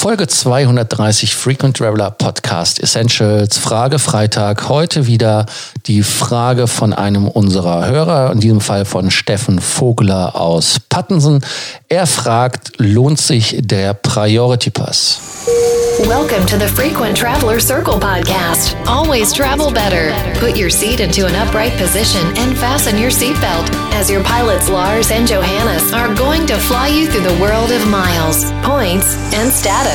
Folge 230 Frequent Traveler Podcast Essentials. Frage Freitag. Heute wieder die Frage von einem unserer Hörer, in diesem Fall von Steffen Vogler aus Pattensen. Er fragt, lohnt sich der Priority Pass? Welcome to the Frequent Traveler Circle podcast. Always travel better. Put your seat into an upright position and fasten your seatbelt as your pilots Lars and Johannes are going to fly you through the world of miles, points and status.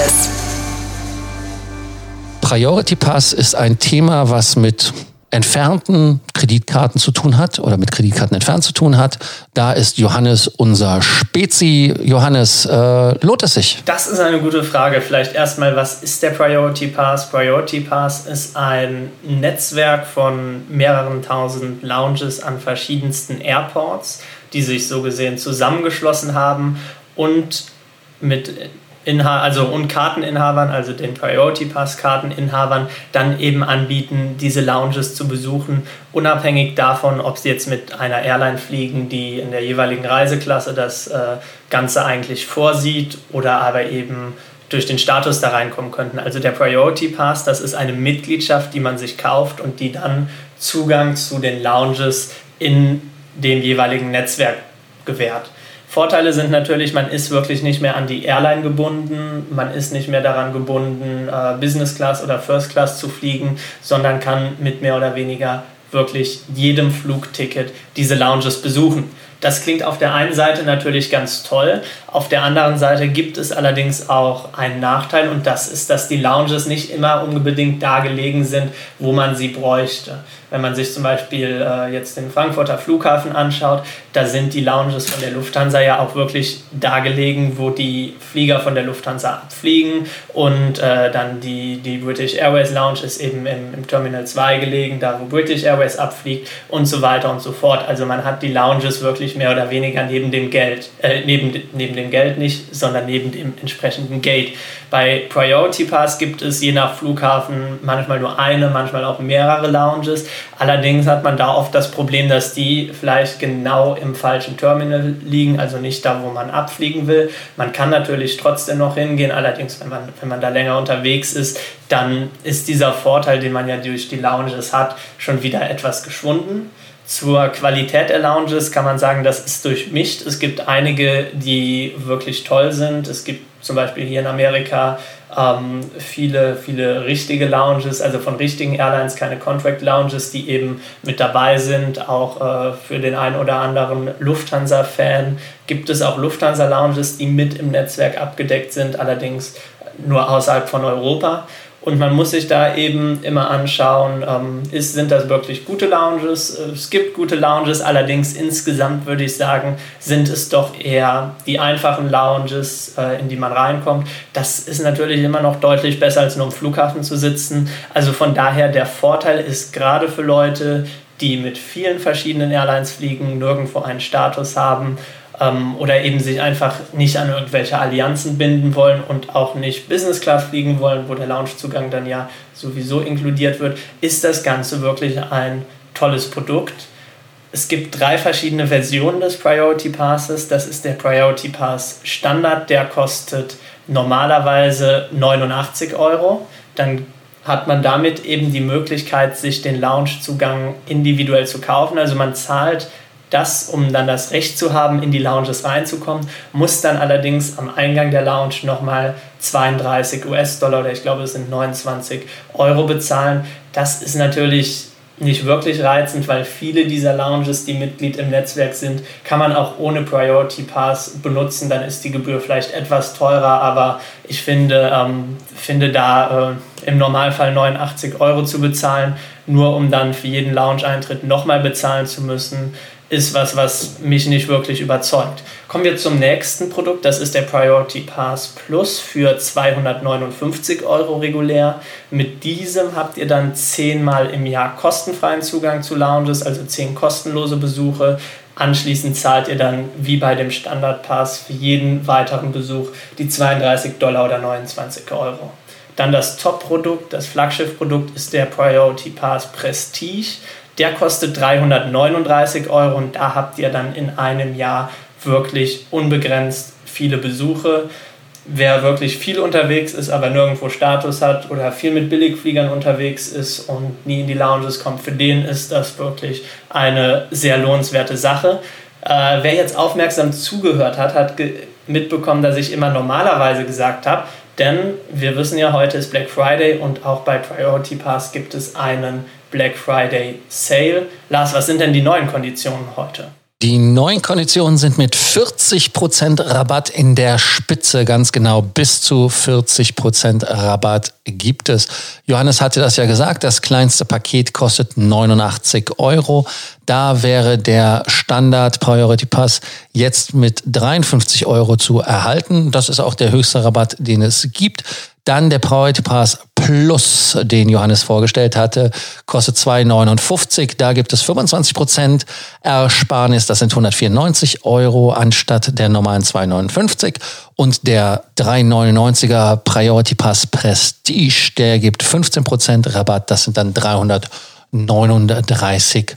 Priority Pass ist ein Thema, was mit entfernten Kreditkarten zu tun hat oder mit Kreditkarten entfernt zu tun hat. Da ist Johannes unser Spezi. Johannes, äh, lohnt es sich? Das ist eine gute Frage. Vielleicht erstmal, was ist der Priority Pass? Priority Pass ist ein Netzwerk von mehreren tausend Lounges an verschiedensten Airports, die sich so gesehen zusammengeschlossen haben und mit Inha also und Karteninhabern, also den Priority Pass Karteninhabern, dann eben anbieten, diese Lounges zu besuchen, unabhängig davon, ob sie jetzt mit einer Airline fliegen, die in der jeweiligen Reiseklasse das äh, Ganze eigentlich vorsieht oder aber eben durch den Status da reinkommen könnten. Also der Priority Pass, das ist eine Mitgliedschaft, die man sich kauft und die dann Zugang zu den Lounges in dem jeweiligen Netzwerk gewährt. Vorteile sind natürlich, man ist wirklich nicht mehr an die Airline gebunden, man ist nicht mehr daran gebunden, äh, Business Class oder First Class zu fliegen, sondern kann mit mehr oder weniger wirklich jedem Flugticket diese Lounges besuchen. Das klingt auf der einen Seite natürlich ganz toll, auf der anderen Seite gibt es allerdings auch einen Nachteil und das ist, dass die Lounges nicht immer unbedingt da gelegen sind, wo man sie bräuchte. Wenn man sich zum Beispiel äh, jetzt den Frankfurter Flughafen anschaut, da sind die Lounges von der Lufthansa ja auch wirklich da gelegen, wo die Flieger von der Lufthansa abfliegen und äh, dann die, die British Airways Lounge ist eben im, im Terminal 2 gelegen, da wo British Airways abfliegt und so weiter und so fort. Also man hat die Lounges wirklich mehr oder weniger neben dem Geld, äh, neben, neben dem Geld nicht, sondern neben dem entsprechenden Gate. Bei Priority Pass gibt es je nach Flughafen manchmal nur eine, manchmal auch mehrere Lounges. Allerdings hat man da oft das Problem, dass die vielleicht genau im falschen Terminal liegen, also nicht da, wo man abfliegen will. Man kann natürlich trotzdem noch hingehen, allerdings, wenn man, wenn man da länger unterwegs ist, dann ist dieser Vorteil, den man ja durch die Lounges hat, schon wieder etwas geschwunden. Zur Qualität der Lounges kann man sagen, das ist durchmischt. Es gibt einige, die wirklich toll sind. Es gibt zum Beispiel hier in Amerika ähm, viele, viele richtige Lounges, also von richtigen Airlines, keine Contract Lounges, die eben mit dabei sind. Auch äh, für den einen oder anderen Lufthansa-Fan gibt es auch Lufthansa-Lounges, die mit im Netzwerk abgedeckt sind, allerdings nur außerhalb von Europa. Und man muss sich da eben immer anschauen, ähm, ist, sind das wirklich gute Lounges? Es gibt gute Lounges, allerdings insgesamt würde ich sagen, sind es doch eher die einfachen Lounges, äh, in die man reinkommt. Das ist natürlich immer noch deutlich besser, als nur im Flughafen zu sitzen. Also von daher, der Vorteil ist gerade für Leute, die mit vielen verschiedenen Airlines fliegen, nirgendwo einen Status haben ähm, oder eben sich einfach nicht an irgendwelche Allianzen binden wollen und auch nicht Business Class fliegen wollen, wo der Loungezugang dann ja sowieso inkludiert wird, ist das Ganze wirklich ein tolles Produkt. Es gibt drei verschiedene Versionen des Priority Passes. Das ist der Priority Pass Standard, der kostet normalerweise 89 Euro. Dann hat man damit eben die Möglichkeit, sich den Loungezugang individuell zu kaufen. Also man zahlt das, um dann das Recht zu haben, in die Lounges reinzukommen, muss dann allerdings am Eingang der Lounge nochmal 32 US-Dollar oder ich glaube es sind 29 Euro bezahlen. Das ist natürlich nicht wirklich reizend, weil viele dieser Lounges, die Mitglied im Netzwerk sind, kann man auch ohne Priority Pass benutzen. Dann ist die Gebühr vielleicht etwas teurer, aber ich finde, ähm, finde da äh, im Normalfall 89 Euro zu bezahlen, nur um dann für jeden Lounge-Eintritt nochmal bezahlen zu müssen, ist was, was mich nicht wirklich überzeugt. Kommen wir zum nächsten Produkt, das ist der Priority Pass Plus für 259 Euro regulär. Mit diesem habt ihr dann zehnmal im Jahr kostenfreien Zugang zu Lounges, also zehn kostenlose Besuche. Anschließend zahlt ihr dann wie bei dem Standardpass für jeden weiteren Besuch die 32 Dollar oder 29 Euro. Dann das Top-Produkt, das Flaggschiff-Produkt ist der Priority Pass Prestige. Der kostet 339 Euro und da habt ihr dann in einem Jahr wirklich unbegrenzt viele Besuche. wer wirklich viel unterwegs ist, aber nirgendwo Status hat oder viel mit Billigfliegern unterwegs ist und nie in die Lounges kommt, für den ist das wirklich eine sehr lohnenswerte Sache. Äh, wer jetzt aufmerksam zugehört hat, hat mitbekommen, dass ich immer normalerweise gesagt habe, denn wir wissen ja, heute ist Black Friday und auch bei Priority Pass gibt es einen Black Friday Sale. Lars, was sind denn die neuen Konditionen heute? Die neuen Konditionen sind mit 40% Rabatt in der Spitze, ganz genau bis zu 40% Rabatt gibt es. Johannes hatte das ja gesagt, das kleinste Paket kostet 89 Euro. Da wäre der Standard Priority Pass jetzt mit 53 Euro zu erhalten. Das ist auch der höchste Rabatt, den es gibt. Dann der Priority Pass Plus, den Johannes vorgestellt hatte, kostet 2,59. Da gibt es 25 Prozent Ersparnis. Das sind 194 Euro anstatt der normalen 2,59. Und der 3,99er Priority Pass Prestige, der gibt 15 Prozent Rabatt. Das sind dann 339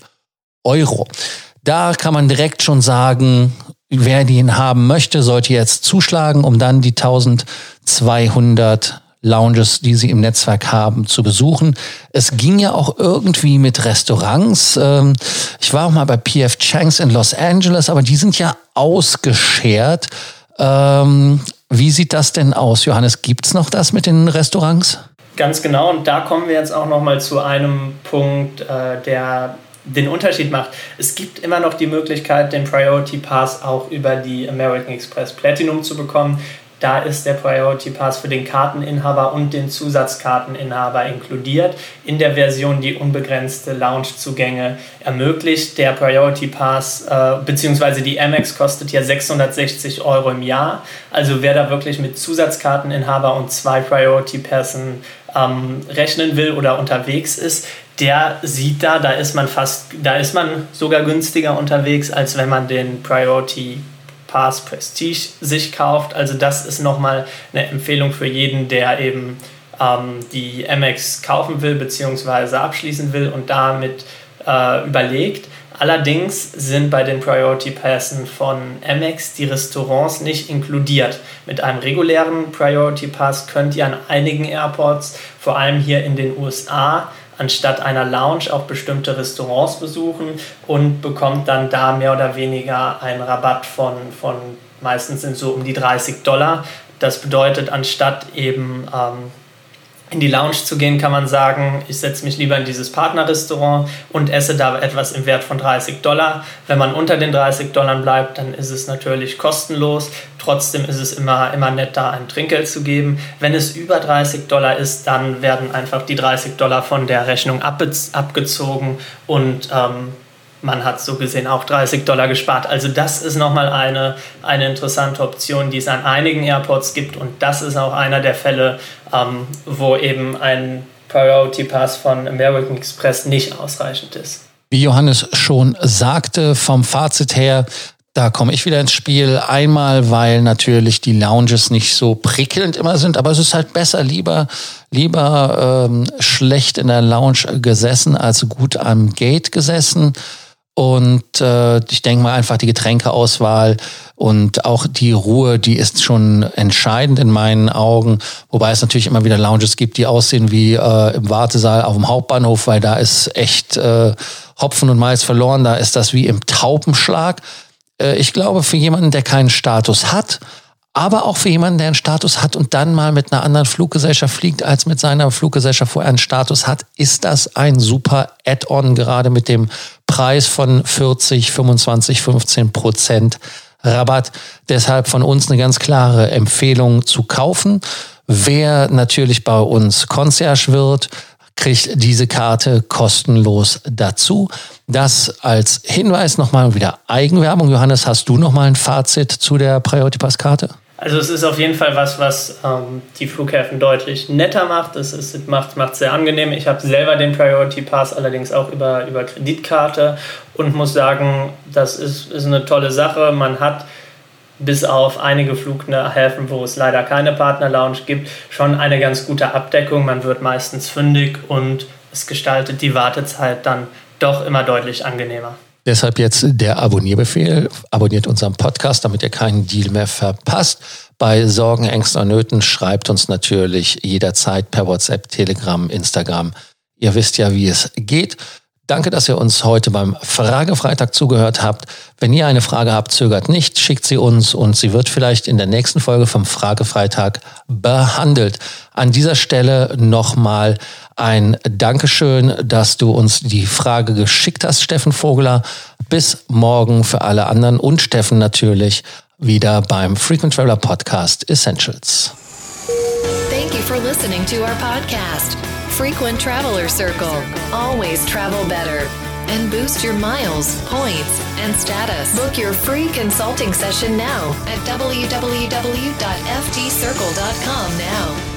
Euro. Da kann man direkt schon sagen, wer den haben möchte, sollte jetzt zuschlagen, um dann die 1200 Lounges, die sie im Netzwerk haben, zu besuchen. Es ging ja auch irgendwie mit Restaurants. Ähm, ich war auch mal bei PF Chang's in Los Angeles, aber die sind ja ausgeschert. Ähm, wie sieht das denn aus, Johannes? Gibt es noch das mit den Restaurants? Ganz genau. Und da kommen wir jetzt auch noch mal zu einem Punkt, äh, der den Unterschied macht. Es gibt immer noch die Möglichkeit, den Priority Pass auch über die American Express Platinum zu bekommen. Da ist der Priority Pass für den Karteninhaber und den Zusatzkarteninhaber inkludiert. In der Version, die unbegrenzte Loungezugänge ermöglicht. Der Priority Pass äh, bzw. die Amex kostet ja 660 Euro im Jahr. Also wer da wirklich mit Zusatzkarteninhaber und zwei Priority Pässen ähm, rechnen will oder unterwegs ist, der sieht da, da ist man fast, da ist man sogar günstiger unterwegs, als wenn man den Priority Pass Prestige sich kauft. Also das ist nochmal eine Empfehlung für jeden, der eben ähm, die MX kaufen will bzw. abschließen will und damit äh, überlegt. Allerdings sind bei den Priority Passen von Amex die Restaurants nicht inkludiert. Mit einem regulären Priority Pass könnt ihr an einigen Airports, vor allem hier in den USA, anstatt einer Lounge auch bestimmte Restaurants besuchen und bekommt dann da mehr oder weniger einen Rabatt von, von meistens sind so um die 30 Dollar. Das bedeutet, anstatt eben ähm, in die Lounge zu gehen, kann man sagen, ich setze mich lieber in dieses Partnerrestaurant und esse da etwas im Wert von 30 Dollar. Wenn man unter den 30 Dollar bleibt, dann ist es natürlich kostenlos. Trotzdem ist es immer, immer nett, da ein Trinkgeld zu geben. Wenn es über 30 Dollar ist, dann werden einfach die 30 Dollar von der Rechnung abgezogen und ähm, man hat so gesehen auch 30 Dollar gespart. Also das ist nochmal eine, eine interessante Option, die es an einigen Airports gibt und das ist auch einer der Fälle, ähm, wo eben ein Priority Pass von American Express nicht ausreichend ist. Wie Johannes schon sagte, vom Fazit her, da komme ich wieder ins Spiel. Einmal, weil natürlich die Lounges nicht so prickelnd immer sind, aber es ist halt besser, lieber, lieber ähm, schlecht in der Lounge gesessen als gut am Gate gesessen. Und äh, ich denke mal einfach die Getränkeauswahl und auch die Ruhe, die ist schon entscheidend in meinen Augen. Wobei es natürlich immer wieder Lounges gibt, die aussehen wie äh, im Wartesaal auf dem Hauptbahnhof, weil da ist echt äh, Hopfen und Malz verloren. Da ist das wie im Taubenschlag. Äh, ich glaube, für jemanden, der keinen Status hat, aber auch für jemanden, der einen Status hat und dann mal mit einer anderen Fluggesellschaft fliegt, als mit seiner Fluggesellschaft vorher einen Status hat, ist das ein super Add-on, gerade mit dem Preis von 40, 25, 15 Prozent Rabatt. Deshalb von uns eine ganz klare Empfehlung zu kaufen. Wer natürlich bei uns Concierge wird, kriegt diese Karte kostenlos dazu. Das als Hinweis nochmal wieder Eigenwerbung. Johannes, hast du nochmal ein Fazit zu der Priority Pass Karte? Also es ist auf jeden Fall was, was ähm, die Flughäfen deutlich netter macht. Es ist, macht es sehr angenehm. Ich habe selber den Priority Pass allerdings auch über, über Kreditkarte und muss sagen, das ist, ist eine tolle Sache. Man hat bis auf einige Flughäfen, wo es leider keine Partner-Lounge gibt, schon eine ganz gute Abdeckung. Man wird meistens fündig und es gestaltet die Wartezeit dann doch immer deutlich angenehmer. Deshalb jetzt der Abonnierbefehl. Abonniert unseren Podcast, damit ihr keinen Deal mehr verpasst. Bei Sorgen, Ängsten und Nöten schreibt uns natürlich jederzeit per WhatsApp, Telegram, Instagram. Ihr wisst ja, wie es geht. Danke, dass ihr uns heute beim Fragefreitag zugehört habt. Wenn ihr eine Frage habt, zögert nicht, schickt sie uns und sie wird vielleicht in der nächsten Folge vom Fragefreitag behandelt. An dieser Stelle nochmal ein Dankeschön, dass du uns die Frage geschickt hast, Steffen Vogler. Bis morgen für alle anderen und Steffen natürlich wieder beim Frequent Traveler Podcast Essentials. Thank you for listening to our podcast. Frequent Traveler Circle. Always travel better. And boost your miles, points, and status. Book your free consulting session now at www.ftcircle.com now.